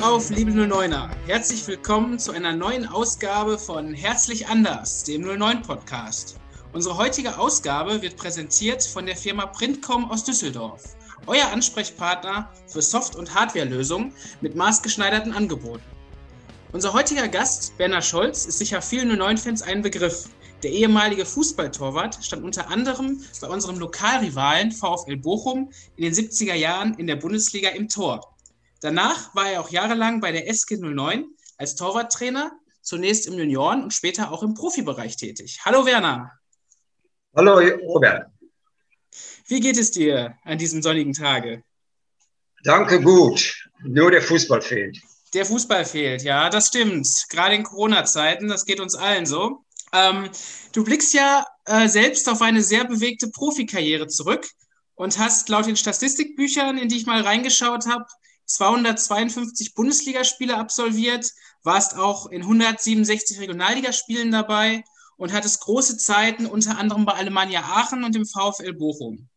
Glück auf, liebe 09er. Herzlich willkommen zu einer neuen Ausgabe von Herzlich Anders, dem 09 Podcast. Unsere heutige Ausgabe wird präsentiert von der Firma Printcom aus Düsseldorf. Euer Ansprechpartner für Soft- und Hardwarelösungen mit maßgeschneiderten Angeboten. Unser heutiger Gast, Berner Scholz, ist sicher vielen 09-Fans ein Begriff. Der ehemalige Fußballtorwart stand unter anderem bei unserem Lokalrivalen VfL Bochum in den 70er Jahren in der Bundesliga im Tor. Danach war er auch jahrelang bei der SG 09 als Torwarttrainer, zunächst im Junioren- und später auch im Profibereich tätig. Hallo Werner. Hallo Robert. Wie geht es dir an diesem sonnigen Tage? Danke gut. Nur der Fußball fehlt. Der Fußball fehlt, ja, das stimmt. Gerade in Corona-Zeiten, das geht uns allen so. Ähm, du blickst ja äh, selbst auf eine sehr bewegte Profikarriere zurück und hast laut den Statistikbüchern, in die ich mal reingeschaut habe, 252 Bundesligaspiele absolviert, warst auch in 167 Regionalligaspielen dabei und hattest große Zeiten unter anderem bei Alemannia Aachen und dem VfL Bochum.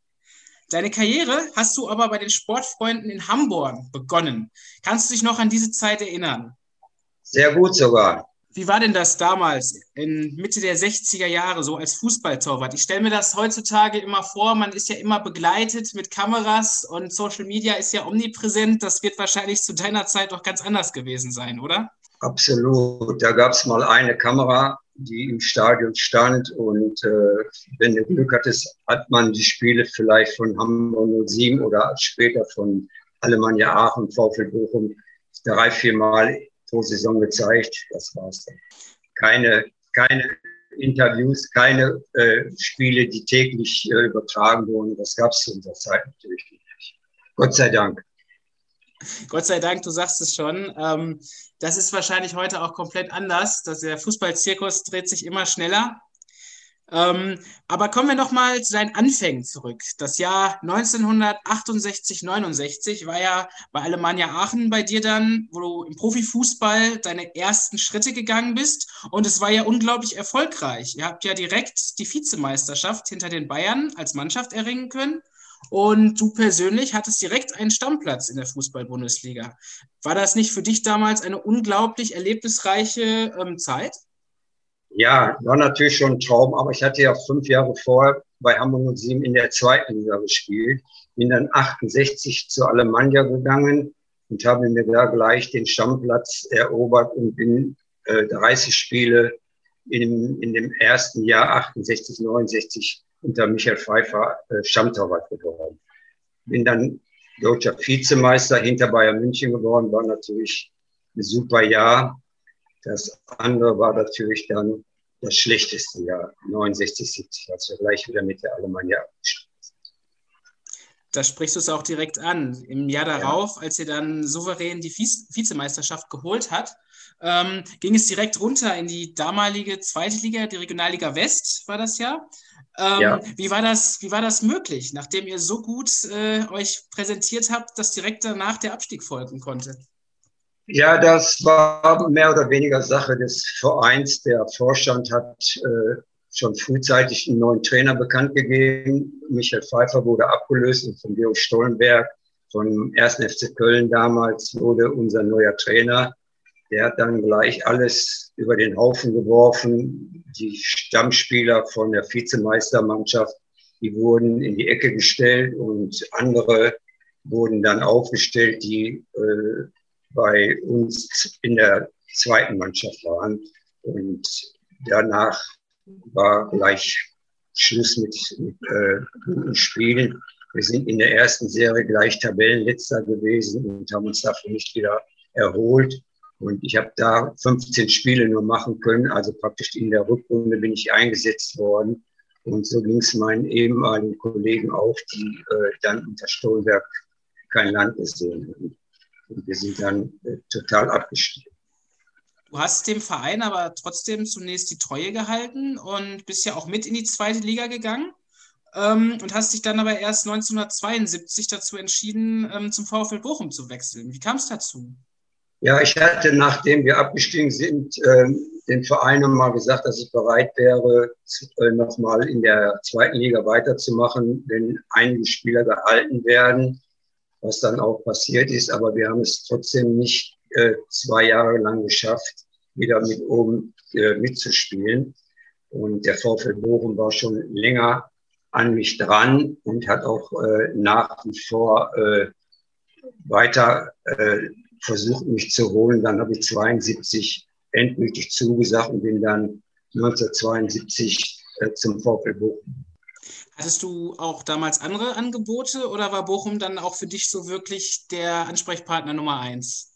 Deine Karriere hast du aber bei den Sportfreunden in Hamburg begonnen. Kannst du dich noch an diese Zeit erinnern? Sehr gut sogar. Wie war denn das damals, in Mitte der 60er Jahre, so als Fußballtorwart? Ich stelle mir das heutzutage immer vor, man ist ja immer begleitet mit Kameras und Social Media ist ja omnipräsent. Das wird wahrscheinlich zu deiner Zeit doch ganz anders gewesen sein, oder? Absolut. Da gab es mal eine Kamera, die im Stadion stand und äh, wenn du Glück hattest, hat man die Spiele vielleicht von Hamburg 07 oder später von Alemannia Aachen, VfL Bochum drei, vier Mal pro Saison gezeigt. Das war's dann. Keine, keine Interviews, keine äh, Spiele, die täglich äh, übertragen wurden. Das gab es zu unserer Zeit natürlich nicht. Gott sei Dank. Gott sei Dank, du sagst es schon. Ähm, das ist wahrscheinlich heute auch komplett anders. Dass der Fußballzirkus dreht sich immer schneller. Ähm, aber kommen wir noch mal zu deinen Anfängen zurück. Das Jahr 1968, 69 war ja bei Alemannia Aachen bei dir dann, wo du im Profifußball deine ersten Schritte gegangen bist. Und es war ja unglaublich erfolgreich. Ihr habt ja direkt die Vizemeisterschaft hinter den Bayern als Mannschaft erringen können. Und du persönlich hattest direkt einen Stammplatz in der Fußball-Bundesliga. War das nicht für dich damals eine unglaublich erlebnisreiche ähm, Zeit? Ja, war natürlich schon ein Traum, aber ich hatte ja fünf Jahre vorher bei Hamburg 07 in der zweiten Liga gespielt. Bin dann 68 zu Alemannia gegangen und habe mir da gleich den Stammplatz erobert und bin äh, 30 Spiele in, in dem ersten Jahr 68, 69 unter Michael Pfeiffer äh, Stammtorwart geworden. Bin dann deutscher Vizemeister hinter Bayern München geworden, war natürlich ein super Jahr. Das andere war natürlich dann das schlechteste Jahr, 69, 70, als wir gleich wieder mit der Alemannia abgestiegen sind. Da sprichst du es auch direkt an. Im Jahr darauf, ja. als ihr dann souverän die Vizemeisterschaft geholt hat, ähm, ging es direkt runter in die damalige zweite Liga, die Regionalliga West war das ja. Ähm, ja. Wie, war das, wie war das möglich, nachdem ihr so gut äh, euch präsentiert habt, dass direkt danach der Abstieg folgen konnte? Ja, das war mehr oder weniger Sache des Vereins. Der Vorstand hat äh, schon frühzeitig einen neuen Trainer bekannt gegeben. Michael Pfeiffer wurde abgelöst und von Georg Stollenberg vom 1. FC Köln damals wurde unser neuer Trainer. Der hat dann gleich alles über den Haufen geworfen. Die Stammspieler von der Vizemeistermannschaft, die wurden in die Ecke gestellt und andere wurden dann aufgestellt, die äh, bei uns in der zweiten Mannschaft waren. Und danach war gleich Schluss mit, mit äh, Spielen. Wir sind in der ersten Serie gleich Tabellenletzter gewesen und haben uns dafür nicht wieder erholt. Und ich habe da 15 Spiele nur machen können. Also praktisch in der Rückrunde bin ich eingesetzt worden. Und so ging es meinen ehemaligen Kollegen auch, die äh, dann unter Stolberg kein Land gesehen haben. Und wir sind dann äh, total abgestiegen. Du hast dem Verein aber trotzdem zunächst die Treue gehalten und bist ja auch mit in die zweite Liga gegangen ähm, und hast dich dann aber erst 1972 dazu entschieden, ähm, zum VfL Bochum zu wechseln. Wie kam es dazu? Ja, ich hatte, nachdem wir abgestiegen sind, ähm, den Verein mal gesagt, dass ich bereit wäre, äh, nochmal in der zweiten Liga weiterzumachen, wenn einige Spieler gehalten werden. Was dann auch passiert ist. Aber wir haben es trotzdem nicht äh, zwei Jahre lang geschafft, wieder mit oben äh, mitzuspielen. Und der VfL Bochum war schon länger an mich dran und hat auch äh, nach wie vor äh, weiter äh, versucht, mich zu holen. Dann habe ich 72 endgültig zugesagt und bin dann 1972 äh, zum VfL Bochum. Hattest du auch damals andere Angebote oder war Bochum dann auch für dich so wirklich der Ansprechpartner Nummer eins?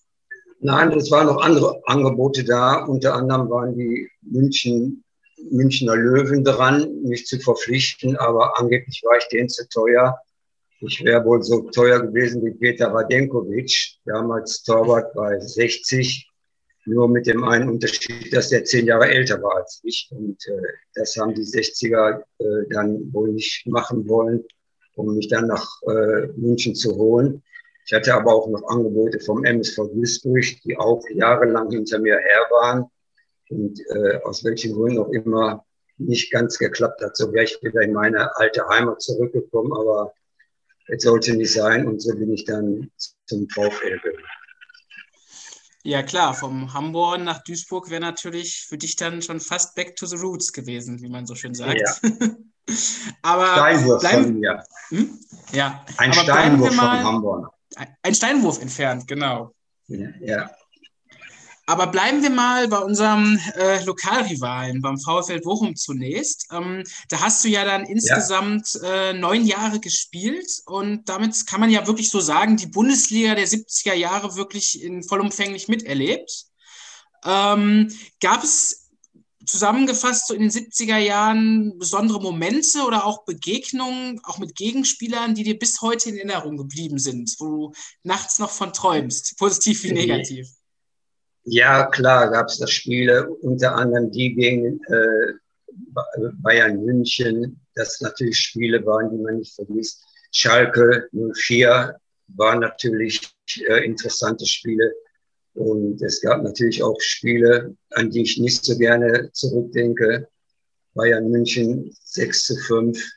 Nein, es waren noch andere Angebote da. Unter anderem waren die München, Münchner Löwen dran, mich zu verpflichten, aber angeblich war ich denen zu teuer. Ich wäre wohl so teuer gewesen wie Peter Radenkovic, damals Torwart bei 60, nur mit dem einen Unterschied, dass er zehn Jahre älter war als ich. Und äh, das haben die 60er äh, dann wohl nicht machen wollen, um mich dann nach äh, München zu holen. Ich hatte aber auch noch Angebote vom MSV Duisburg, die auch jahrelang hinter mir her waren und äh, aus welchen Gründen auch immer nicht ganz geklappt hat. So wäre ich wieder in meine alte Heimat zurückgekommen, aber es sollte nicht sein und so bin ich dann zum VfL gegangen. Ja klar, vom Hamburg nach Duisburg wäre natürlich für dich dann schon fast back to the roots gewesen, wie man so schön sagt. Ja. aber Steinwurf bleiben, von mir. Hm? Ja. Ein aber Steinwurf von Hamburg ein Steinwurf entfernt, genau. Ja. ja. Aber bleiben wir mal bei unserem äh, Lokalrivalen, beim VfL Bochum zunächst. Ähm, da hast du ja dann insgesamt ja. Äh, neun Jahre gespielt und damit kann man ja wirklich so sagen, die Bundesliga der 70er Jahre wirklich in vollumfänglich miterlebt. Ähm, gab es zusammengefasst so in den 70er Jahren besondere Momente oder auch Begegnungen, auch mit Gegenspielern, die dir bis heute in Erinnerung geblieben sind, wo du nachts noch von träumst, positiv wie negativ? Ja, klar, gab es da Spiele, unter anderem die gegen äh, Bayern München, das natürlich Spiele waren, die man nicht vergisst. Schalke 04 waren natürlich äh, interessante Spiele. Und es gab natürlich auch Spiele, an die ich nicht so gerne zurückdenke. Bayern München 6 zu 5,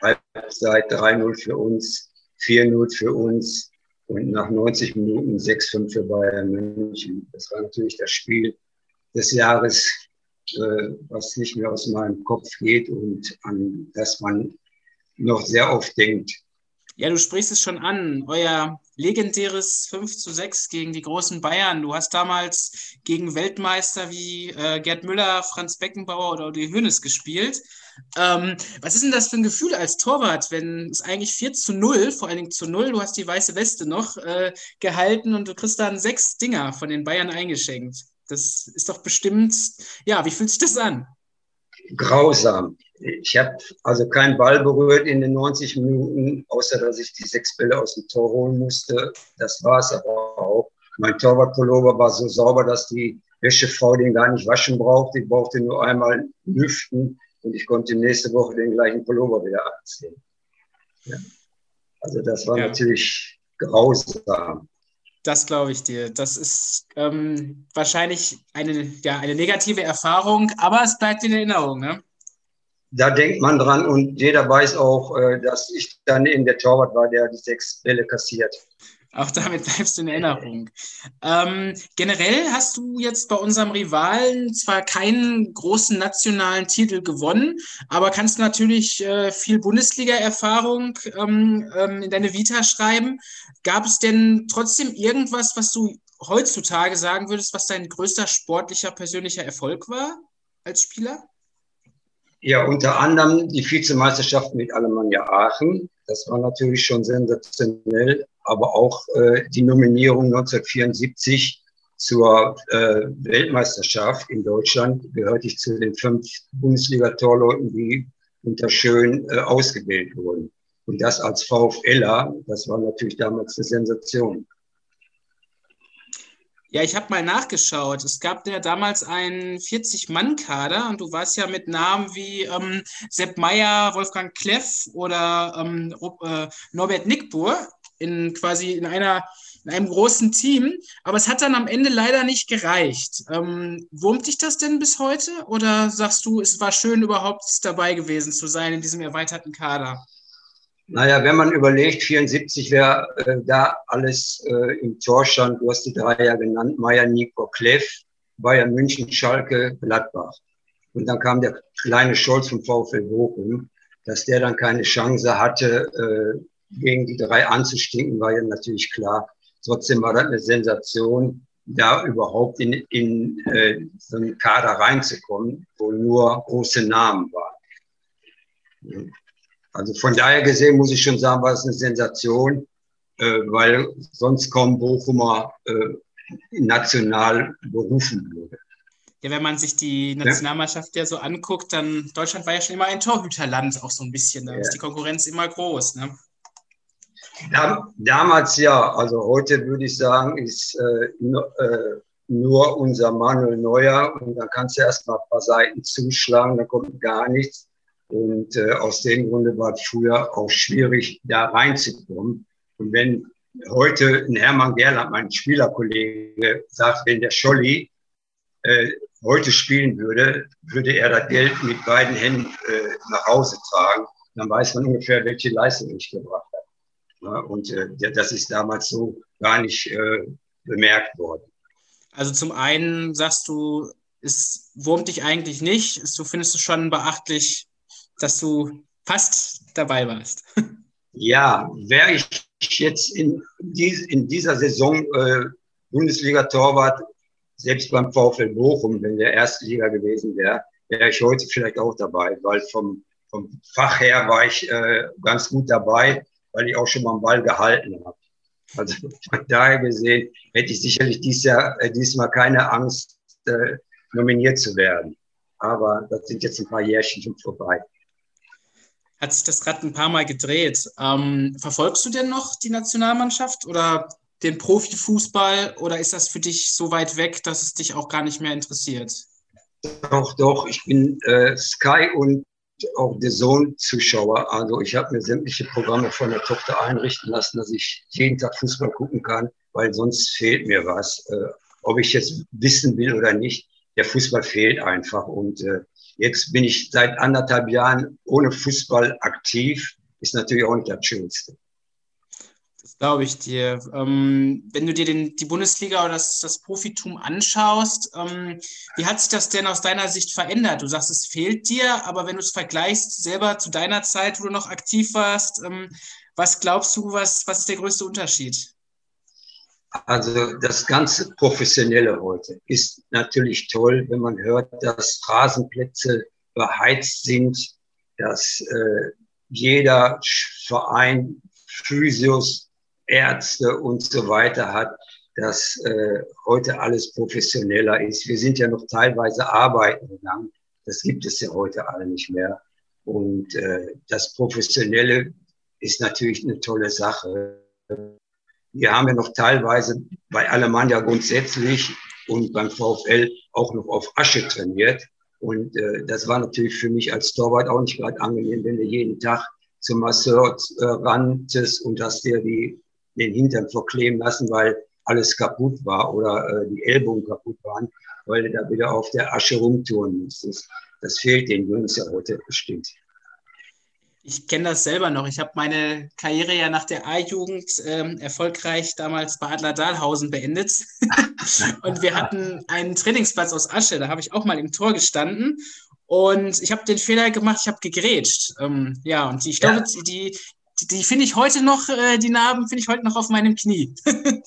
Halbzeit 3-0 für uns, 4-0 für uns und nach 90 Minuten 6-5 für Bayern München. Das war natürlich das Spiel des Jahres, äh, was nicht mehr aus meinem Kopf geht und an das man noch sehr oft denkt. Ja, du sprichst es schon an. Euer legendäres 5 zu 6 gegen die großen Bayern. Du hast damals gegen Weltmeister wie äh, Gerd Müller, Franz Beckenbauer oder die Hönes gespielt. Ähm, was ist denn das für ein Gefühl als Torwart, wenn es eigentlich 4 zu 0, vor allen Dingen zu 0, du hast die weiße Weste noch äh, gehalten und du kriegst dann sechs Dinger von den Bayern eingeschenkt? Das ist doch bestimmt, ja, wie fühlt sich das an? Grausam. Ich habe also keinen Ball berührt in den 90 Minuten, außer dass ich die sechs Bälle aus dem Tor holen musste. Das war es aber auch. Mein Torwartpullover war so sauber, dass die Wäschefrau den gar nicht waschen brauchte. Ich brauchte nur einmal lüften und ich konnte nächste Woche den gleichen Pullover wieder anziehen. Ja. Also das war ja. natürlich grausam. Das glaube ich dir. Das ist ähm, wahrscheinlich eine, ja, eine negative Erfahrung, aber es bleibt in Erinnerung. Ne? da denkt man dran und jeder weiß auch, äh, dass ich dann in der Torwart war, der die sechs Bälle kassiert. Auch damit bleibst du in Erinnerung. Ähm, generell hast du jetzt bei unserem Rivalen zwar keinen großen nationalen Titel gewonnen, aber kannst natürlich äh, viel Bundesliga-Erfahrung ähm, ähm, in deine Vita schreiben. Gab es denn trotzdem irgendwas, was du heutzutage sagen würdest, was dein größter sportlicher, persönlicher Erfolg war als Spieler? Ja, unter anderem die Vizemeisterschaft mit Alemannia Aachen. Das war natürlich schon sensationell, aber auch äh, die Nominierung 1974 zur äh, Weltmeisterschaft in Deutschland gehörte ich zu den fünf Bundesliga-Torleuten, die unter Schön äh, ausgewählt wurden. Und das als VfLer, das war natürlich damals eine Sensation. Ja, ich habe mal nachgeschaut. Es gab ja damals einen 40-Mann-Kader und du warst ja mit Namen wie ähm, Sepp Meyer, Wolfgang Kleff oder ähm, äh, Norbert Nickbur in quasi in einer in einem großen Team, aber es hat dann am Ende leider nicht gereicht. Ähm, wurmt dich das denn bis heute oder sagst du, es war schön überhaupt dabei gewesen zu sein in diesem erweiterten Kader? Naja, wenn man überlegt, 74 wäre äh, da alles äh, im Tor stand, du hast die drei ja genannt, Meier, Nico, Kleff, Bayern München, Schalke, Gladbach. Und dann kam der kleine Scholz vom VfL Bochum, dass der dann keine Chance hatte, äh, gegen die drei anzustinken, war ja natürlich klar. Trotzdem war das eine Sensation, da überhaupt in, in äh, so einen Kader reinzukommen, wo nur große Namen waren. Also von daher gesehen muss ich schon sagen, war es eine Sensation, äh, weil sonst kaum Bochumer äh, national berufen würde. Ja, wenn man sich die Nationalmannschaft ja so anguckt, dann Deutschland war ja schon immer ein Torhüterland, auch so ein bisschen. Da ja. ist die Konkurrenz immer groß. Ne? Da, damals ja, also heute würde ich sagen, ist äh, nur, äh, nur unser Manuel Neuer und dann kannst du erst mal ein paar Seiten zuschlagen, dann kommt gar nichts. Und äh, aus dem Grunde war es früher auch schwierig, da reinzukommen. Und wenn heute ein Hermann Gerland, mein Spielerkollege, sagt, wenn der Scholli äh, heute spielen würde, würde er das Geld mit beiden Händen äh, nach Hause tragen. Dann weiß man ungefähr, welche Leistung ich gebracht und äh, das ist damals so gar nicht äh, bemerkt worden. Also zum einen sagst du, es wurmt dich eigentlich nicht. Du findest es schon beachtlich, dass du fast dabei warst. Ja, wäre ich jetzt in, dies, in dieser Saison äh, Bundesliga-Torwart, selbst beim VfL Bochum, wenn der erste Liga gewesen wäre, wäre ich heute vielleicht auch dabei, weil vom, vom Fach her war ich äh, ganz gut dabei, weil ich auch schon mal einen Ball gehalten habe. Also von daher gesehen hätte ich sicherlich dies Jahr, äh, diesmal keine Angst, äh, nominiert zu werden. Aber das sind jetzt ein paar Jährchen schon vorbei hat sich das Rad ein paar Mal gedreht. Ähm, verfolgst du denn noch die Nationalmannschaft oder den Profifußball oder ist das für dich so weit weg, dass es dich auch gar nicht mehr interessiert? Doch, doch, ich bin äh, Sky und auch der Sohn-Zuschauer. Also ich habe mir sämtliche Programme von der Tochter einrichten lassen, dass ich jeden Tag Fußball gucken kann, weil sonst fehlt mir was. Äh, ob ich jetzt wissen will oder nicht, der Fußball fehlt einfach. Und äh, Jetzt bin ich seit anderthalb Jahren ohne Fußball aktiv. Ist natürlich auch nicht das Schönste. Glaube ich dir. Ähm, wenn du dir den, die Bundesliga oder das, das Profitum anschaust, ähm, wie hat sich das denn aus deiner Sicht verändert? Du sagst, es fehlt dir, aber wenn du es vergleichst selber zu deiner Zeit, wo du noch aktiv warst, ähm, was glaubst du, was, was ist der größte Unterschied? Also das ganze Professionelle heute ist natürlich toll, wenn man hört, dass Rasenplätze beheizt sind, dass äh, jeder Verein Physios, Ärzte und so weiter hat, dass äh, heute alles professioneller ist. Wir sind ja noch teilweise arbeiten gegangen. Das gibt es ja heute alle nicht mehr. Und äh, das Professionelle ist natürlich eine tolle Sache. Wir haben ja noch teilweise bei Alemannia grundsätzlich und beim VfL auch noch auf Asche trainiert. Und äh, das war natürlich für mich als Torwart auch nicht gerade angenehm, wenn du jeden Tag zum Masseur äh, ranntest und hast dir die, den Hintern verkleben lassen, weil alles kaputt war oder äh, die Ellbogen kaputt waren, weil du da wieder auf der Asche rumtouren musstest. Das fehlt den Jungs ja heute bestimmt. Ich kenne das selber noch. Ich habe meine Karriere ja nach der A-Jugend ähm, erfolgreich damals bei Adler Dahlhausen beendet. und wir hatten einen Trainingsplatz aus Asche. Da habe ich auch mal im Tor gestanden. Und ich habe den Fehler gemacht, ich habe gegrätscht. Ähm, ja, und die, ich glaube, ja. die, die, die finde ich heute noch, äh, die Narben finde ich heute noch auf meinem Knie.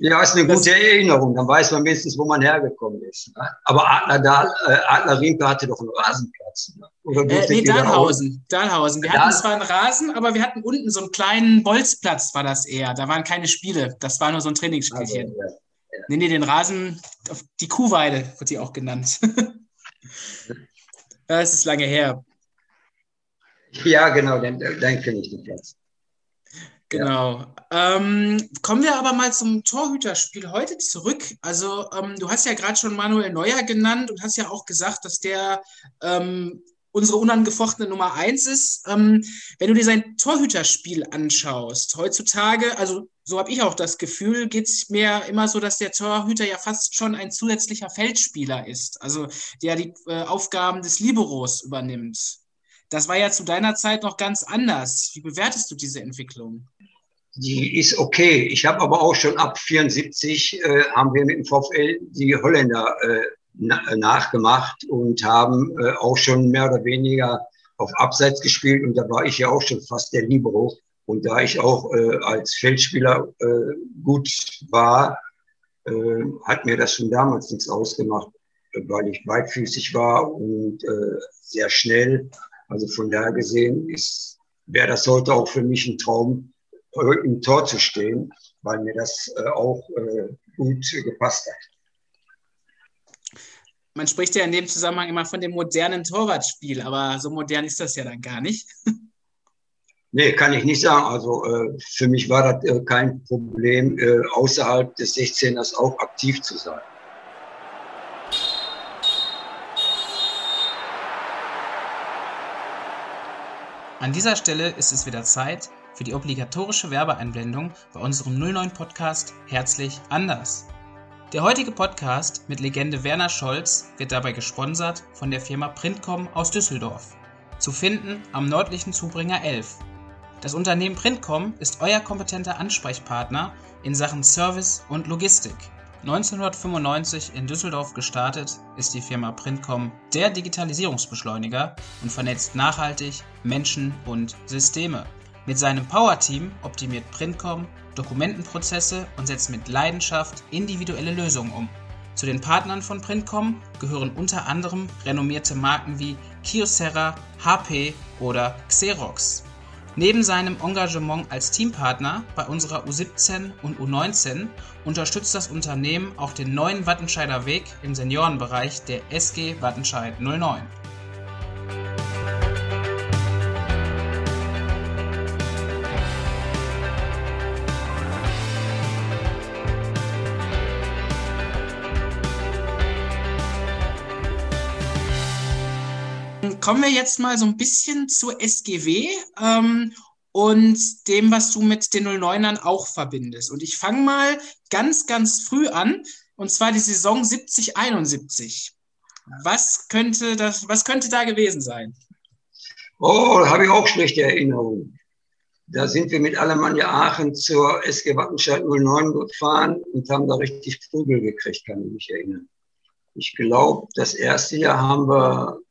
Ja, ist eine gute das, Erinnerung. Dann weiß man wenigstens, wo man hergekommen ist. Ne? Aber Adler, Dahl, äh, Adler Riemke hatte doch einen Rasenplatz. Ne? Oder äh, nee, Dahlhausen. Dahlhausen. Wir Dahl hatten zwar einen Rasen, aber wir hatten unten so einen kleinen Bolzplatz, war das eher. Da waren keine Spiele. Das war nur so ein Trainingsspielchen. Also, ja, ja. Nee, nee, den Rasen, die Kuhweide wird die auch genannt. das ist lange her. Ja, genau, dann, dann kenne ich den Platz. Genau. Ja. Ähm, kommen wir aber mal zum Torhüterspiel heute zurück. Also ähm, du hast ja gerade schon Manuel Neuer genannt und hast ja auch gesagt, dass der ähm, unsere unangefochtene Nummer eins ist. Ähm, wenn du dir sein Torhüterspiel anschaust, heutzutage, also so habe ich auch das Gefühl, geht es mir immer so, dass der Torhüter ja fast schon ein zusätzlicher Feldspieler ist, also der die äh, Aufgaben des Liberos übernimmt. Das war ja zu deiner Zeit noch ganz anders. Wie bewertest du diese Entwicklung? Die ist okay. Ich habe aber auch schon ab 74 äh, haben wir mit dem VfL die Holländer äh, na nachgemacht und haben äh, auch schon mehr oder weniger auf Abseits gespielt und da war ich ja auch schon fast der Libero. Und da ich auch äh, als Feldspieler äh, gut war, äh, hat mir das schon damals nichts ausgemacht, weil ich beidfüßig war und äh, sehr schnell. Also von daher gesehen ist, wäre das heute auch für mich ein Traum, im Tor zu stehen, weil mir das äh, auch äh, gut gepasst hat. Man spricht ja in dem Zusammenhang immer von dem modernen Torwartspiel, aber so modern ist das ja dann gar nicht. Nee, kann ich nicht sagen. Also äh, für mich war das äh, kein Problem, äh, außerhalb des 16ers auch aktiv zu sein. An dieser Stelle ist es wieder Zeit für die obligatorische Werbeeinblendung bei unserem 09 Podcast Herzlich anders. Der heutige Podcast mit Legende Werner Scholz wird dabei gesponsert von der Firma Printcom aus Düsseldorf. Zu finden am nördlichen Zubringer 11 das Unternehmen Printcom ist euer kompetenter Ansprechpartner in Sachen Service und Logistik. 1995 in Düsseldorf gestartet, ist die Firma Printcom der Digitalisierungsbeschleuniger und vernetzt nachhaltig Menschen und Systeme. Mit seinem Power-Team optimiert Printcom Dokumentenprozesse und setzt mit Leidenschaft individuelle Lösungen um. Zu den Partnern von Printcom gehören unter anderem renommierte Marken wie Kyocera, HP oder Xerox. Neben seinem Engagement als Teampartner bei unserer U17 und U19 unterstützt das Unternehmen auch den neuen Wattenscheider Weg im Seniorenbereich der SG Wattenscheid 09. kommen wir jetzt mal so ein bisschen zur SGW ähm, und dem, was du mit den 09ern auch verbindest. Und ich fange mal ganz, ganz früh an, und zwar die Saison 70-71. Was könnte, das, was könnte da gewesen sein? Oh, da habe ich auch schlechte Erinnerungen. Da sind wir mit Alemannia Aachen zur SG Wattenscheid 09 gefahren und haben da richtig Prügel gekriegt, kann ich mich erinnern. Ich glaube, das erste Jahr haben wir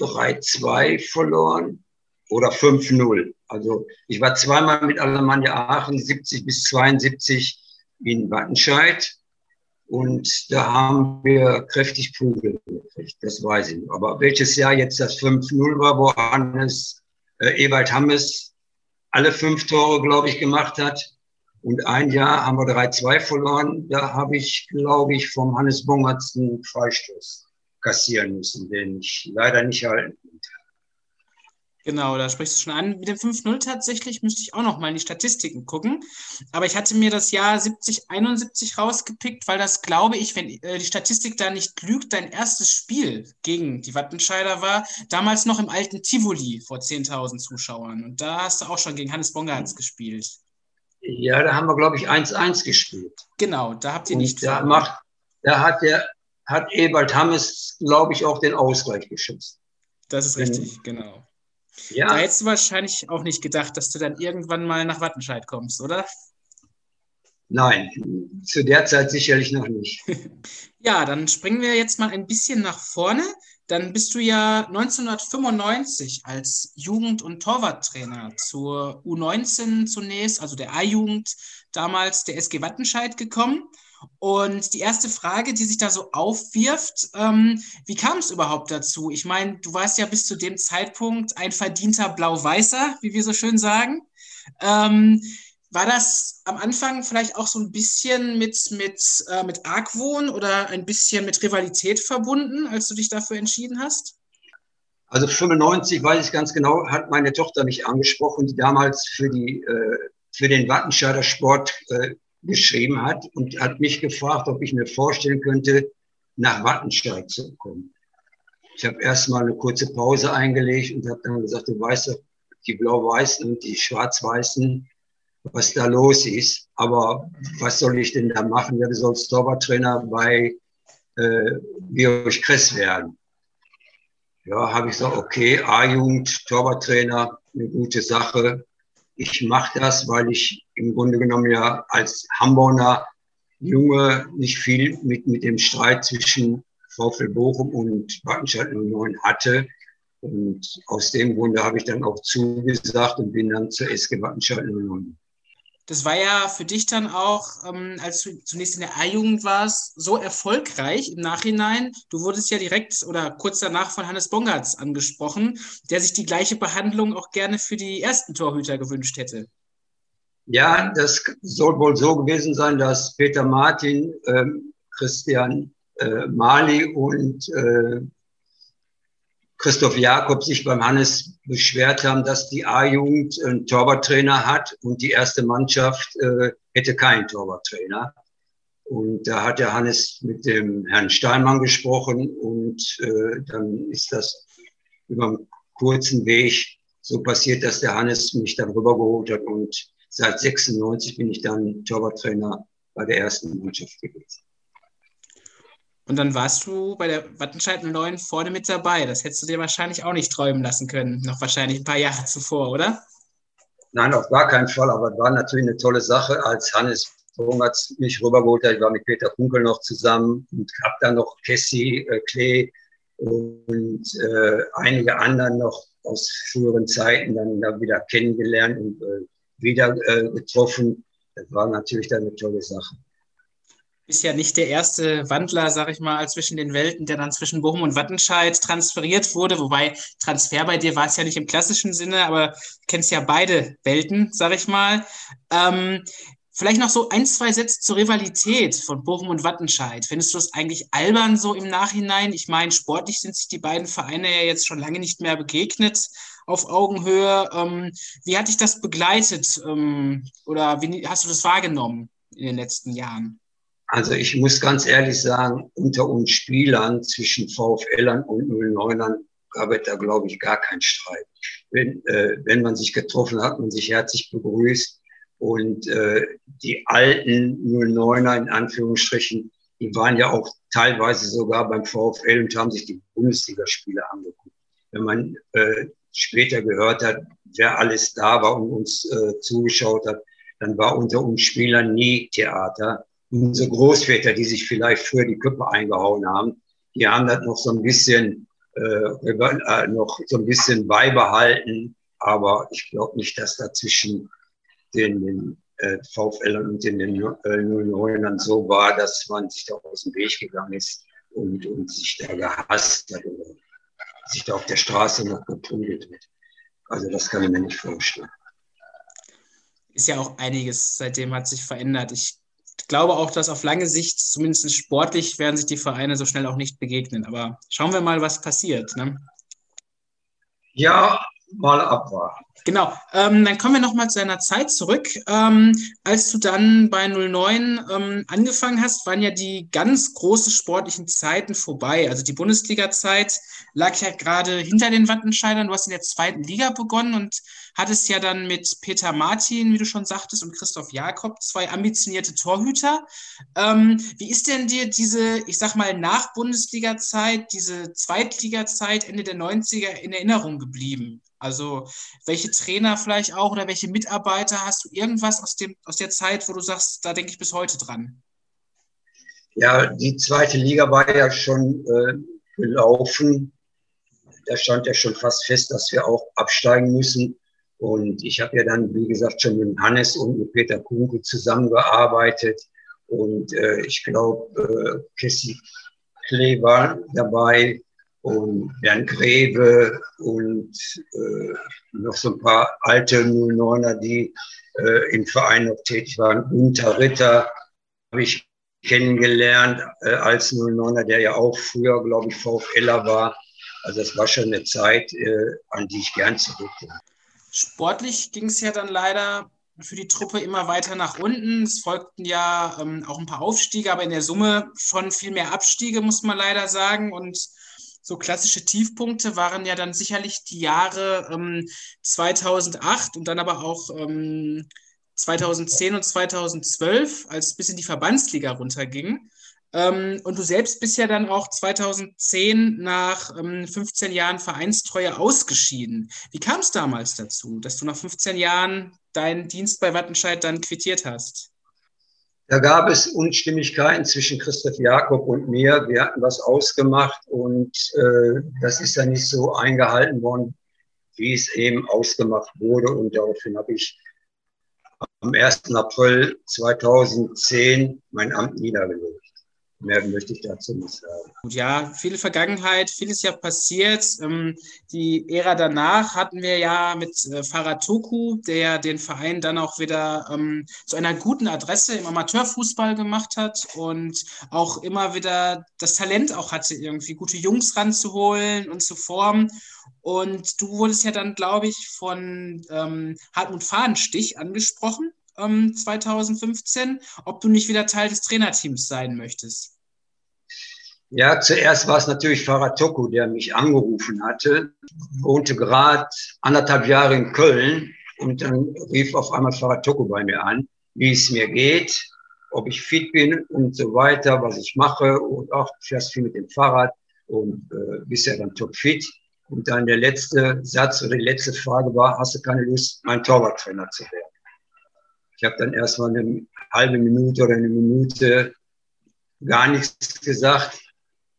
3-2 verloren oder 5-0. Also ich war zweimal mit Alemannia Aachen 70 bis 72 in Wattenscheid und da haben wir kräftig Prügel gekriegt, das weiß ich. Aber welches Jahr jetzt das 5-0 war, wo Hannes äh, Ewald Hammes alle fünf Tore, glaube ich, gemacht hat. Und ein Jahr haben wir 3-2 verloren. Da habe ich, glaube ich, vom Hannes Bongertz einen Freistoß kassieren müssen, den ich leider nicht halten konnte. Genau, da sprichst du schon an. Mit dem 5-0 tatsächlich müsste ich auch noch mal in die Statistiken gucken. Aber ich hatte mir das Jahr 70, 71 rausgepickt, weil das, glaube ich, wenn äh, die Statistik da nicht lügt, dein erstes Spiel gegen die Wattenscheider war. Damals noch im alten Tivoli vor 10.000 Zuschauern. Und da hast du auch schon gegen Hannes Bongartz gespielt. Ja, da haben wir, glaube ich, 1-1 gespielt. Genau, da habt ihr Und nicht. Da, macht, da hat der hat Ebert Hammes, glaube ich, auch den Ausgleich geschützt. Das ist richtig, mhm. genau. Ja. Da hättest du wahrscheinlich auch nicht gedacht, dass du dann irgendwann mal nach Wattenscheid kommst, oder? Nein, zu der Zeit sicherlich noch nicht. ja, dann springen wir jetzt mal ein bisschen nach vorne. Dann bist du ja 1995 als Jugend- und Torwarttrainer zur U19 zunächst, also der A-Jugend damals der SG Wattenscheid gekommen. Und die erste Frage, die sich da so aufwirft, ähm, wie kam es überhaupt dazu? Ich meine, du warst ja bis zu dem Zeitpunkt ein verdienter Blau-Weißer, wie wir so schön sagen. Ähm, war das am Anfang vielleicht auch so ein bisschen mit, mit, äh, mit Argwohn oder ein bisschen mit Rivalität verbunden, als du dich dafür entschieden hast? Also 95 weiß ich ganz genau, hat meine Tochter mich angesprochen, die damals für, die, äh, für den Wattenscheider Sport äh, geschrieben hat und hat mich gefragt, ob ich mir vorstellen könnte, nach Wattenscheid zu kommen. Ich habe erstmal eine kurze Pause eingelegt und habe dann gesagt, du weißt doch, die Blau-Weißen und die Schwarz-Weißen, was da los ist. Aber was soll ich denn da machen? Ja, du sollst Torwarttrainer bei äh, Georg Kress werden. ja, habe ich gesagt, okay, A-Jugend, Torwarttrainer, eine gute Sache. Ich mache das, weil ich im Grunde genommen ja als Hamburger Junge nicht viel mit, mit dem Streit zwischen VfL Bochum und Wattenscheid 09 hatte. Und aus dem Grunde habe ich dann auch zugesagt und bin dann zur SG Wattenscheid 09. Das war ja für dich dann auch, ähm, als du zunächst in der A-Jugend warst, so erfolgreich im Nachhinein. Du wurdest ja direkt oder kurz danach von Hannes Bongartz angesprochen, der sich die gleiche Behandlung auch gerne für die ersten Torhüter gewünscht hätte. Ja, das soll wohl so gewesen sein, dass Peter Martin, ähm, Christian äh, Mali und äh, Christoph Jakob sich beim Hannes beschwert haben, dass die A-Jugend einen Torwarttrainer hat und die erste Mannschaft äh, hätte keinen Torwarttrainer. Und da hat der Hannes mit dem Herrn Steinmann gesprochen und äh, dann ist das über einen kurzen Weg so passiert, dass der Hannes mich dann rübergeholt hat und seit 96 bin ich dann Torwarttrainer bei der ersten Mannschaft gewesen. Und dann warst du bei der Wattenscheid 09 vorne mit dabei. Das hättest du dir wahrscheinlich auch nicht träumen lassen können, noch wahrscheinlich ein paar Jahre zuvor, oder? Nein, auf gar keinen Fall. Aber es war natürlich eine tolle Sache, als Hannes Bongatz mich rübergeholt hat. Ich war mit Peter Kunkel noch zusammen und habe dann noch Cassie äh, Klee und äh, einige anderen noch aus früheren Zeiten dann da wieder kennengelernt und äh, wieder äh, getroffen. Das war natürlich dann eine tolle Sache ist ja nicht der erste Wandler, sag ich mal, zwischen den Welten, der dann zwischen Bochum und Wattenscheid transferiert wurde. Wobei Transfer bei dir war es ja nicht im klassischen Sinne, aber du kennst ja beide Welten, sag ich mal. Ähm, vielleicht noch so ein, zwei Sätze zur Rivalität von Bochum und Wattenscheid. Findest du das eigentlich albern so im Nachhinein? Ich meine, sportlich sind sich die beiden Vereine ja jetzt schon lange nicht mehr begegnet auf Augenhöhe. Ähm, wie hat dich das begleitet ähm, oder wie hast du das wahrgenommen in den letzten Jahren? Also ich muss ganz ehrlich sagen, unter uns Spielern zwischen VfLern und 09ern gab es da, glaube ich, gar keinen Streit. Wenn, äh, wenn man sich getroffen hat, man sich herzlich begrüßt und äh, die alten 09er in Anführungsstrichen, die waren ja auch teilweise sogar beim VfL und haben sich die Bundesligaspiele angeguckt. Wenn man äh, später gehört hat, wer alles da war und uns äh, zugeschaut hat, dann war unter uns Spielern nie Theater unsere Großväter, die sich vielleicht früher die Köpfe eingehauen haben, die haben das noch so ein bisschen, äh, äh noch so ein bisschen beibehalten. Aber ich glaube nicht, dass da zwischen den, den äh, VfLern und den, den äh, 09ern so war, dass man sich da aus dem Weg gegangen ist und, und sich da gehasst hat oder sich da auf der Straße noch geprügelt wird. Also das kann ich mir nicht vorstellen. Ist ja auch einiges seitdem hat sich verändert. Ich glaube auch, dass auf lange Sicht, zumindest sportlich, werden sich die Vereine so schnell auch nicht begegnen. Aber schauen wir mal, was passiert. Ne? Ja, mal abwarten. Genau, ähm, dann kommen wir nochmal zu einer Zeit zurück. Ähm, als du dann bei 09 ähm, angefangen hast, waren ja die ganz großen sportlichen Zeiten vorbei. Also die Bundesliga-Zeit lag ja gerade hinter den Wattenscheidern. Du hast in der zweiten Liga begonnen und hattest ja dann mit Peter Martin, wie du schon sagtest, und Christoph Jakob zwei ambitionierte Torhüter. Ähm, wie ist denn dir diese, ich sag mal, nach Bundesliga-Zeit, diese Zweitliga-Zeit Ende der 90er in Erinnerung geblieben? Also welche Trainer vielleicht auch oder welche Mitarbeiter hast du irgendwas aus, dem, aus der Zeit, wo du sagst, da denke ich bis heute dran? Ja, die zweite Liga war ja schon äh, gelaufen. Da stand ja schon fast fest, dass wir auch absteigen müssen. Und ich habe ja dann, wie gesagt, schon mit Hannes und mit Peter Kunke zusammengearbeitet. Und äh, ich glaube, äh, Kessi Klee war dabei, und Bernd Greve und äh, noch so ein paar alte 09er, die äh, im Verein noch tätig waren. Günter Ritter habe ich kennengelernt äh, als 09er, der ja auch früher, glaube ich, VfLer war. Also das war schon eine Zeit, äh, an die ich gern zurückgehe. Sportlich ging es ja dann leider für die Truppe immer weiter nach unten. Es folgten ja ähm, auch ein paar Aufstiege, aber in der Summe schon viel mehr Abstiege, muss man leider sagen. Und so klassische Tiefpunkte waren ja dann sicherlich die Jahre ähm, 2008 und dann aber auch ähm, 2010 und 2012, als es bis in die Verbandsliga runterging. Ähm, und du selbst bist ja dann auch 2010 nach ähm, 15 Jahren Vereinstreue ausgeschieden. Wie kam es damals dazu, dass du nach 15 Jahren deinen Dienst bei Wattenscheid dann quittiert hast? Da gab es Unstimmigkeiten zwischen Christoph Jakob und mir. Wir hatten was ausgemacht und äh, das ist dann nicht so eingehalten worden, wie es eben ausgemacht wurde. Und daraufhin habe ich am 1. April 2010 mein Amt niedergelegt. Mehr möchte ich dazu nicht sagen. Ja, viel Vergangenheit, vieles ja passiert. Ähm, die Ära danach hatten wir ja mit äh, Farad Toku, der den Verein dann auch wieder ähm, zu einer guten Adresse im Amateurfußball gemacht hat und auch immer wieder das Talent auch hatte, irgendwie gute Jungs ranzuholen und zu formen. Und du wurdest ja dann, glaube ich, von ähm, Hartmut Fahnenstich angesprochen 2015, ähm, ob du nicht wieder Teil des Trainerteams sein möchtest. Ja, zuerst war es natürlich Farah Toku, der mich angerufen hatte, wohnte gerade anderthalb Jahre in Köln und dann rief auf einmal Farah Toku bei mir an, wie es mir geht, ob ich fit bin und so weiter, was ich mache und auch fährst viel mit dem Fahrrad und äh, bist ja dann topfit. Und dann der letzte Satz oder die letzte Frage war, hast du keine Lust, mein Torwarttrainer zu werden? Ich habe dann erstmal eine halbe Minute oder eine Minute gar nichts gesagt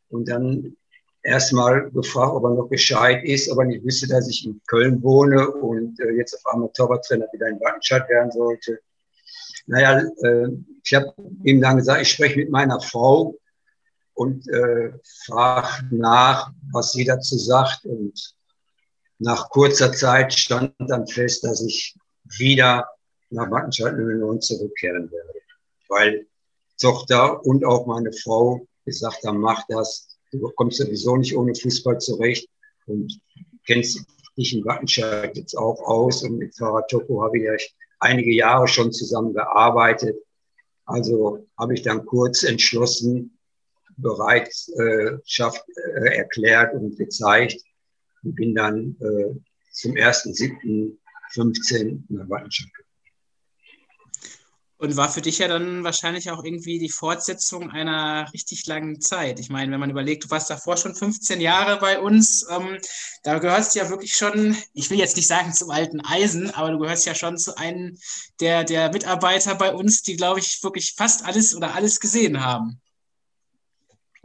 und dann erstmal gefragt, ob er noch Bescheid ist, aber nicht wüsste, dass ich in Köln wohne und äh, jetzt auf einmal Torwarttrainer wieder in Wattenscheid werden sollte. Naja, äh, ich habe ihm dann gesagt, ich spreche mit meiner Frau und äh, frage nach, was sie dazu sagt. Und nach kurzer Zeit stand dann fest, dass ich wieder nach Wattenscheid 09 zurückkehren werde. Weil Tochter und auch meine Frau gesagt haben, mach das. Du kommst sowieso nicht ohne Fußball zurecht und kennst dich in Wattenscheid jetzt auch aus. Und mit Farah Toko habe ich ja einige Jahre schon zusammen gearbeitet. Also habe ich dann kurz entschlossen, Bereitschaft äh, erklärt und gezeigt und bin dann äh, zum 1.7.15 nach Wattenscheid. Und war für dich ja dann wahrscheinlich auch irgendwie die Fortsetzung einer richtig langen Zeit. Ich meine, wenn man überlegt, du warst davor schon 15 Jahre bei uns, ähm, da gehörst du ja wirklich schon, ich will jetzt nicht sagen zum alten Eisen, aber du gehörst ja schon zu einem der, der Mitarbeiter bei uns, die, glaube ich, wirklich fast alles oder alles gesehen haben.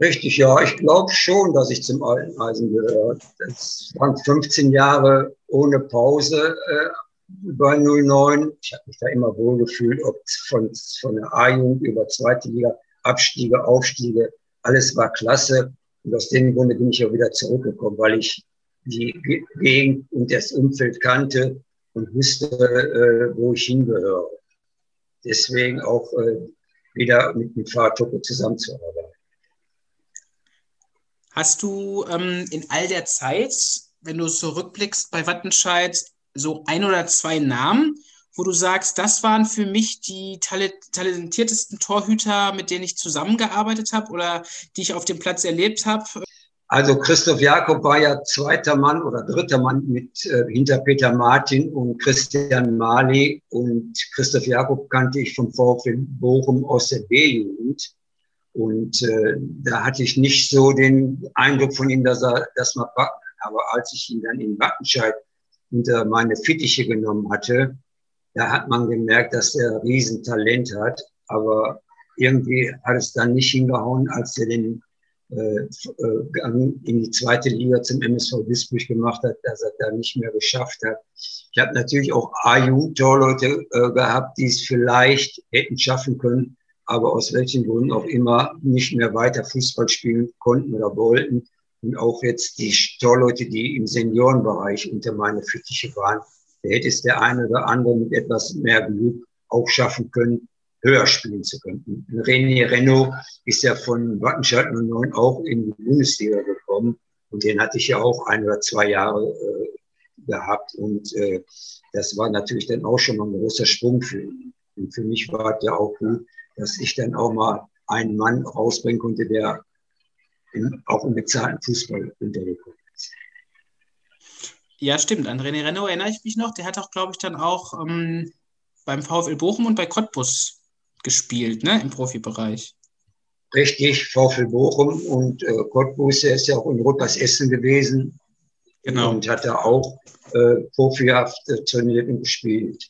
Richtig, ja, ich glaube schon, dass ich zum alten Eisen gehöre. Das waren 15 Jahre ohne Pause. Äh, bei 09. Ich habe mich da immer wohl gefühlt, ob von, von der A-Jugend über zweite Liga, Abstiege, Aufstiege, alles war klasse. Und aus dem Grunde bin ich auch wieder zurückgekommen, weil ich die Gegend und das Umfeld kannte und wusste, äh, wo ich hingehöre. Deswegen auch äh, wieder mit dem Fahrtuppe zusammenzuarbeiten. Hast du ähm, in all der Zeit, wenn du zurückblickst bei Wattenscheid, so ein oder zwei Namen, wo du sagst, das waren für mich die talentiertesten Torhüter, mit denen ich zusammengearbeitet habe oder die ich auf dem Platz erlebt habe? Also Christoph Jakob war ja zweiter Mann oder dritter Mann mit äh, hinter Peter Martin und Christian Mali und Christoph Jakob kannte ich vom VfL Bochum aus der B-Jugend und äh, da hatte ich nicht so den Eindruck von ihm, dass er das mal packen. Aber als ich ihn dann in Wattenscheid unter meine Fittiche genommen hatte, da hat man gemerkt, dass er Riesentalent hat. Aber irgendwie hat es dann nicht hingehauen, als er den äh, Gang in die zweite Liga zum MSV Duisburg gemacht hat, dass er da nicht mehr geschafft hat. Ich habe natürlich auch AU-Torleute äh, gehabt, die es vielleicht hätten schaffen können, aber aus welchen Gründen auch immer nicht mehr weiter Fußball spielen konnten oder wollten und auch jetzt die Torleute, die im Seniorenbereich unter meine Fittiche waren, da hätte es der eine oder andere mit etwas mehr Glück auch schaffen können, höher spielen zu können. René Renault ist ja von Wattenscheid 09 auch in die Bundesliga gekommen und den hatte ich ja auch ein oder zwei Jahre äh, gehabt und äh, das war natürlich dann auch schon mal ein großer Sprung für ihn. Und für mich war es ja auch gut, dass ich dann auch mal einen Mann rausbringen konnte, der in, auch im bezahlten Fußball untergekommen ist. Ja, stimmt. An René Renault erinnere ich mich noch. Der hat auch, glaube ich, dann auch ähm, beim VfL Bochum und bei Cottbus gespielt, ne, im Profibereich. Richtig, VfL Bochum und äh, Cottbus, er ist ja auch in Rotbers Essen gewesen. Genau. Und hat da auch äh, profihaft äh, trainiert und gespielt.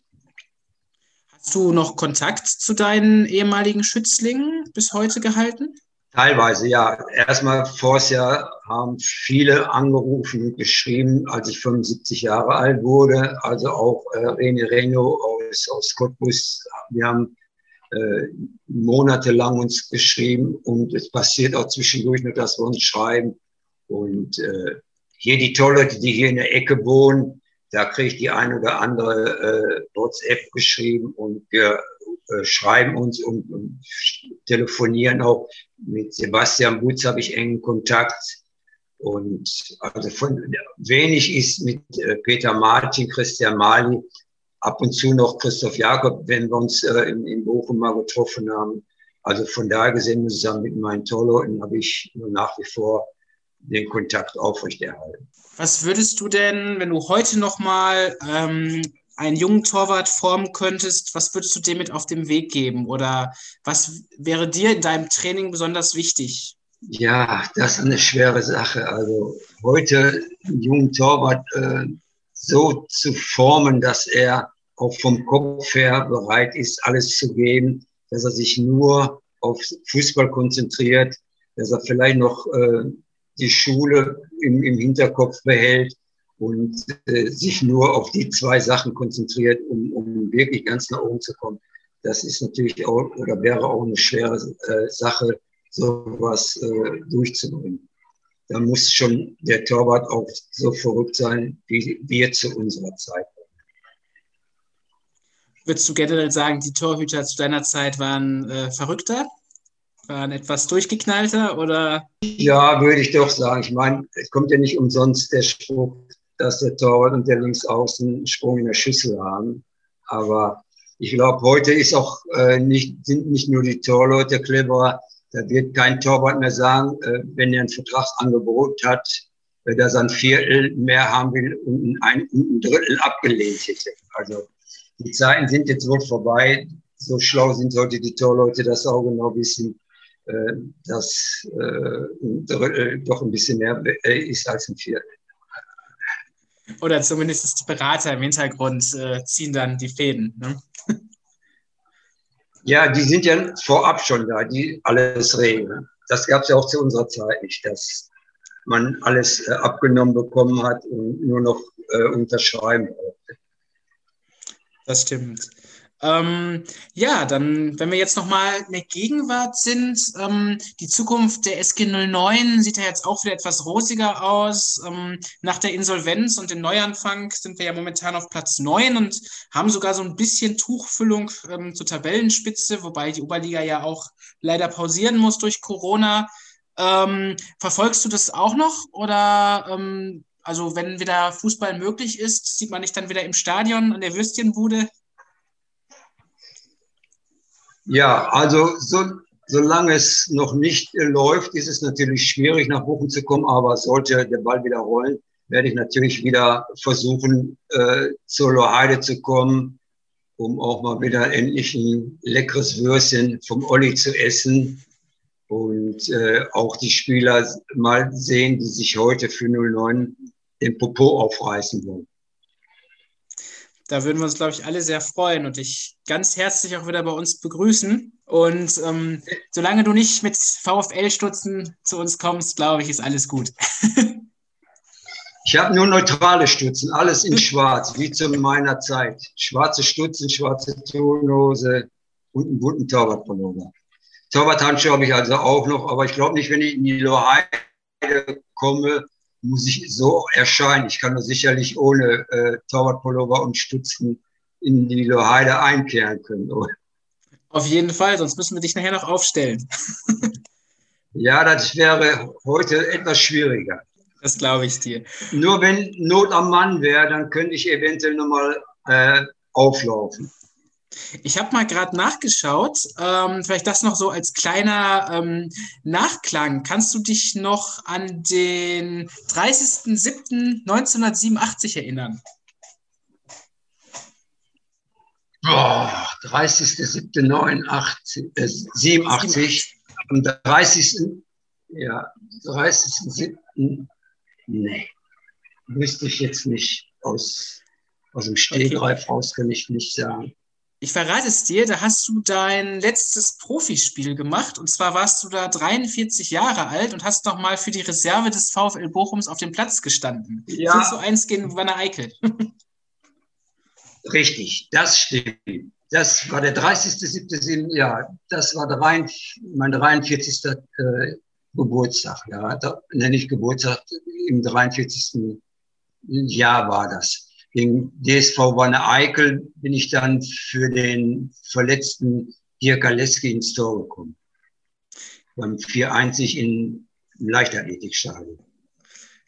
Hast du noch Kontakt zu deinen ehemaligen Schützlingen bis heute gehalten? Teilweise, ja. Erstmal vorher haben viele angerufen und geschrieben, als ich 75 Jahre alt wurde. Also auch äh, René Reno aus, aus Cottbus. Wir haben äh, monatelang uns geschrieben und es passiert auch zwischendurch nur, dass wir uns schreiben. Und äh, hier die Tollleute, die hier in der Ecke wohnen, da kriege ich die ein oder andere äh, WhatsApp geschrieben und wir äh, schreiben uns und, und, telefonieren auch. Mit Sebastian Butz habe ich engen Kontakt. Und also von wenig ist mit äh, Peter Martin, Christian Mali, ab und zu noch Christoph Jakob, wenn wir uns äh, in, in Bochum mal getroffen haben. Also von daher gesehen sagen, mit meinen Torleuten habe ich nach wie vor den Kontakt aufrechterhalten. Was würdest du denn, wenn du heute nochmal ähm, einen jungen Torwart formen könntest, was würdest du dem mit auf den Weg geben? Oder was wäre dir in deinem Training besonders wichtig? Ja, das ist eine schwere Sache. Also heute einen jungen Torwart äh, so zu formen, dass er auch vom Kopf her bereit ist, alles zu geben, dass er sich nur auf Fußball konzentriert, dass er vielleicht noch äh, die Schule im, im Hinterkopf behält und äh, sich nur auf die zwei Sachen konzentriert, um, um wirklich ganz nach oben zu kommen. Das ist natürlich auch oder wäre auch eine schwere äh, Sache, sowas äh, durchzubringen. Da muss schon der Torwart auch so verrückt sein, wie wir zu unserer Zeit. Würdest du generell sagen, die Torhüter zu deiner Zeit waren äh, verrückter? Waren etwas durchgeknallter oder? Ja, würde ich doch sagen. Ich meine, es kommt ja nicht umsonst der Spruch, dass der Torwart und der Linksaußen einen Sprung in der Schüssel haben. Aber ich glaube, heute ist auch äh, nicht, sind nicht nur die Torleute cleverer. Da wird kein Torwart mehr sagen, äh, wenn er ein Vertragsangebot hat, äh, dass er ein Viertel mehr haben will und ein, ein Drittel abgelehnt hätte. Also die Zeiten sind jetzt wohl vorbei. So schlau sind heute die Torleute, dass auch genau wissen, äh, dass äh, ein Drittel doch ein bisschen mehr ist als ein Viertel. Oder zumindest die Berater im Hintergrund äh, ziehen dann die Fäden. Ne? Ja, die sind ja vorab schon da, die alles regeln. Das gab es ja auch zu unserer Zeit nicht, dass man alles äh, abgenommen bekommen hat und nur noch äh, unterschreiben brauchte. Das stimmt. Ähm, ja, dann, wenn wir jetzt nochmal in der Gegenwart sind, ähm, die Zukunft der SG09 sieht ja jetzt auch wieder etwas rosiger aus. Ähm, nach der Insolvenz und dem Neuanfang sind wir ja momentan auf Platz 9 und haben sogar so ein bisschen Tuchfüllung ähm, zur Tabellenspitze, wobei die Oberliga ja auch leider pausieren muss durch Corona. Ähm, verfolgst du das auch noch oder ähm, also wenn wieder Fußball möglich ist, sieht man dich dann wieder im Stadion an der Würstchenbude? Ja, also so, solange es noch nicht läuft, ist es natürlich schwierig, nach Bochum zu kommen. Aber sollte der Ball wieder rollen, werde ich natürlich wieder versuchen, äh, zur Loheide zu kommen, um auch mal wieder endlich ein leckeres Würstchen vom Olli zu essen und äh, auch die Spieler mal sehen, die sich heute für 09 den Popo aufreißen wollen. Da würden wir uns, glaube ich, alle sehr freuen und dich ganz herzlich auch wieder bei uns begrüßen. Und ähm, solange du nicht mit VfL-Stutzen zu uns kommst, glaube ich, ist alles gut. ich habe nur neutrale Stutzen, alles in schwarz, wie zu meiner Zeit. Schwarze Stutzen, schwarze Tonhose und einen bunten Torwartpullover. Torwarthandschuhe habe ich also auch noch, aber ich glaube nicht, wenn ich in die Loheide komme, muss ich so erscheinen. Ich kann nur sicherlich ohne äh, Torwartpullover und Stutzen in die Loheide einkehren können. Auf jeden Fall, sonst müssen wir dich nachher noch aufstellen. ja, das wäre heute etwas schwieriger. Das glaube ich dir. Nur wenn Not am Mann wäre, dann könnte ich eventuell nochmal äh, auflaufen. Ich habe mal gerade nachgeschaut, ähm, vielleicht das noch so als kleiner ähm, Nachklang. Kannst du dich noch an den 30.07.1987 erinnern? Oh, 30.07.87. Äh, am 30. Ja, 30.07. Nee, wüsste ich jetzt nicht. Aus, aus dem Stehgreif okay. raus kann ich nicht sagen. Ich verrate es dir, da hast du dein letztes Profispiel gemacht und zwar warst du da 43 Jahre alt und hast noch mal für die Reserve des VfL Bochums auf dem Platz gestanden. Ja. 4 zu 1 gegen Wanne Eickel. Richtig, das stimmt. Das war der 30.07. Ja, das war der rein, mein 43. Äh, Geburtstag. Ja, da, nenne ich Geburtstag, im 43. Jahr war das gegen DSV Wanne Eickel bin ich dann für den verletzten Dirk Aleski ins Tor gekommen. Beim 4-1 in, Leichtathletikstadion.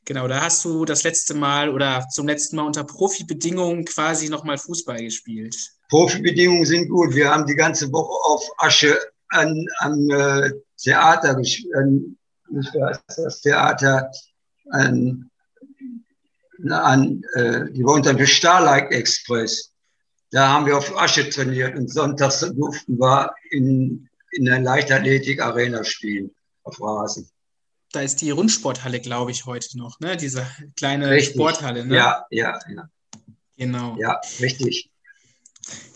Genau, da hast du das letzte Mal oder zum letzten Mal unter Profibedingungen quasi nochmal Fußball gespielt. Profibedingungen sind gut. Wir haben die ganze Woche auf Asche an, am äh, Theater gespielt. Das Theater an an, äh, die unter dem Starlight Express. Da haben wir auf Asche trainiert und sonntags durften wir in, in der Leichtathletik-Arena spielen, auf Rasen. Da ist die Rundsporthalle, glaube ich, heute noch, ne? Diese kleine richtig. Sporthalle, ne? Ja, ja, ja. Genau. Ja, richtig.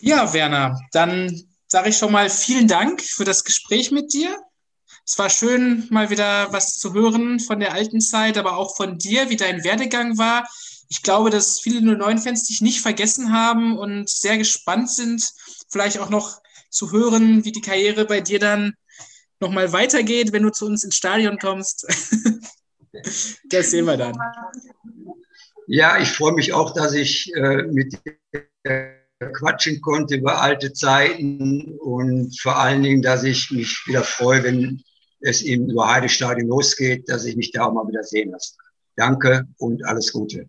Ja, Werner, dann sage ich schon mal vielen Dank für das Gespräch mit dir. Es war schön, mal wieder was zu hören von der alten Zeit, aber auch von dir, wie dein Werdegang war. Ich glaube, dass viele 09-Fans dich nicht vergessen haben und sehr gespannt sind, vielleicht auch noch zu hören, wie die Karriere bei dir dann nochmal weitergeht, wenn du zu uns ins Stadion kommst. das sehen wir dann. Ja, ich freue mich auch, dass ich äh, mit dir quatschen konnte über alte Zeiten und vor allen Dingen, dass ich mich wieder freue, wenn es im Heidestadion losgeht, dass ich mich da auch mal wieder sehen lasse. Danke und alles Gute.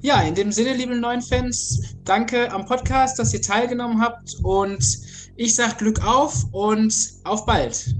Ja, in dem Sinne, liebe neuen Fans, danke am Podcast, dass ihr teilgenommen habt und ich sage Glück auf und auf bald.